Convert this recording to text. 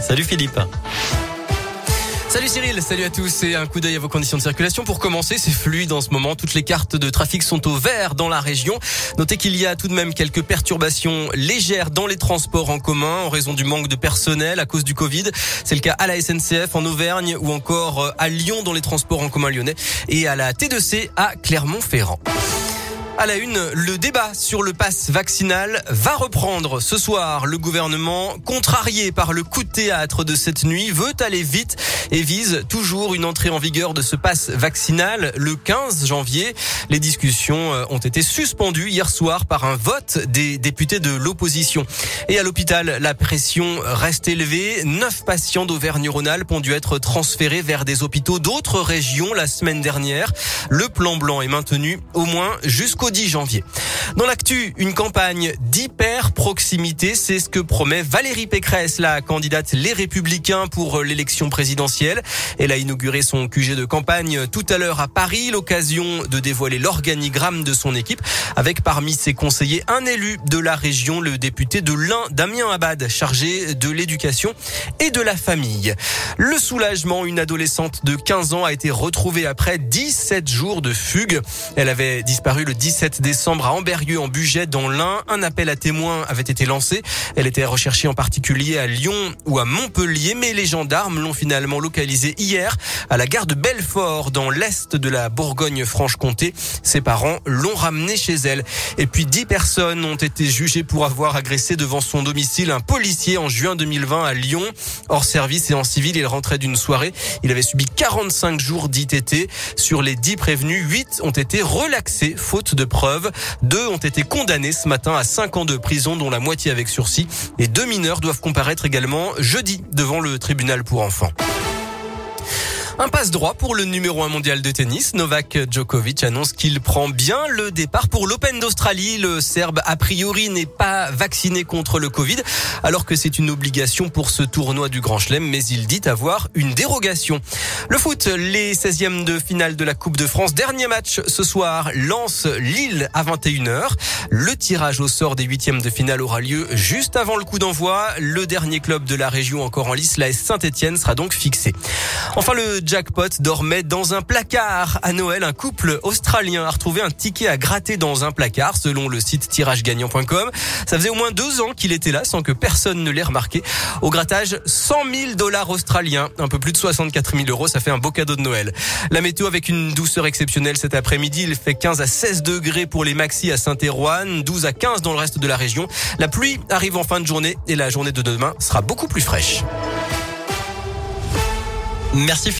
Salut Philippe. Salut Cyril, salut à tous et un coup d'œil à vos conditions de circulation. Pour commencer, c'est fluide en ce moment. Toutes les cartes de trafic sont au vert dans la région. Notez qu'il y a tout de même quelques perturbations légères dans les transports en commun en raison du manque de personnel à cause du Covid. C'est le cas à la SNCF en Auvergne ou encore à Lyon dans les transports en commun lyonnais et à la T2C à Clermont-Ferrand. À la une, le débat sur le pass vaccinal va reprendre ce soir. Le gouvernement, contrarié par le coup de théâtre de cette nuit, veut aller vite et vise toujours une entrée en vigueur de ce pass vaccinal le 15 janvier. Les discussions euh, ont été suspendues hier soir par un vote des députés de l'opposition. Et à l'hôpital, la pression reste élevée. Neuf patients d'Auvergne-Rhône-Alpes ont dû être transférés vers des hôpitaux d'autres régions la semaine dernière. Le plan blanc est maintenu au moins jusqu'au 10 janvier. Dans l'actu, une campagne d'hyper proximité, c'est ce que promet Valérie Pécresse, la candidate Les Républicains pour l'élection présidentielle. Elle a inauguré son QG de campagne tout à l'heure à Paris, l'occasion de dévoiler l'organigramme de son équipe, avec parmi ses conseillers un élu de la région, le député de l'Ain, Damien Abad, chargé de l'éducation et de la famille. Le soulagement, une adolescente de 15 ans a été retrouvée après 17 jours de fugue. Elle avait disparu le 10 17 décembre à Amberieu en Bugey dans l'Ain. Un appel à témoins avait été lancé. Elle était recherchée en particulier à Lyon ou à Montpellier, mais les gendarmes l'ont finalement localisée hier à la gare de Belfort dans l'est de la Bourgogne-Franche-Comté. Ses parents l'ont ramenée chez elle. Et puis dix personnes ont été jugées pour avoir agressé devant son domicile un policier en juin 2020 à Lyon. Hors service et en civil, il rentrait d'une soirée. Il avait subi 45 jours d'ITT. Sur les 10 prévenus, 8 ont été relaxés faute de preuves. Deux ont été condamnés ce matin à 5 ans de prison, dont la moitié avec sursis. Et deux mineurs doivent comparaître également jeudi devant le tribunal pour enfants. Un passe droit pour le numéro 1 mondial de tennis. Novak Djokovic annonce qu'il prend bien le départ pour l'Open d'Australie. Le Serbe, a priori, n'est pas vacciné contre le Covid, alors que c'est une obligation pour ce tournoi du Grand Chelem, mais il dit avoir une dérogation. Le foot, les 16e de finale de la Coupe de France. Dernier match ce soir, lance Lille à 21h. Le tirage au sort des huitièmes de finale aura lieu juste avant le coup d'envoi. Le dernier club de la région encore en lice, la Saint-Etienne, sera donc fixé. Enfin, le jackpot dormait dans un placard. À Noël, un couple australien a retrouvé un ticket à gratter dans un placard, selon le site tiragegagnant.com. Ça faisait au moins deux ans qu'il était là sans que personne ne l'ait remarqué. Au grattage, 100 000 dollars australiens, un peu plus de 64 000 euros. Ça fait un beau cadeau de Noël. La météo avec une douceur exceptionnelle cet après-midi. Il fait 15 à 16 degrés pour les maxis à Saint-Éroine, 12 à 15 dans le reste de la région. La pluie arrive en fin de journée et la journée de demain sera beaucoup plus fraîche. Merci.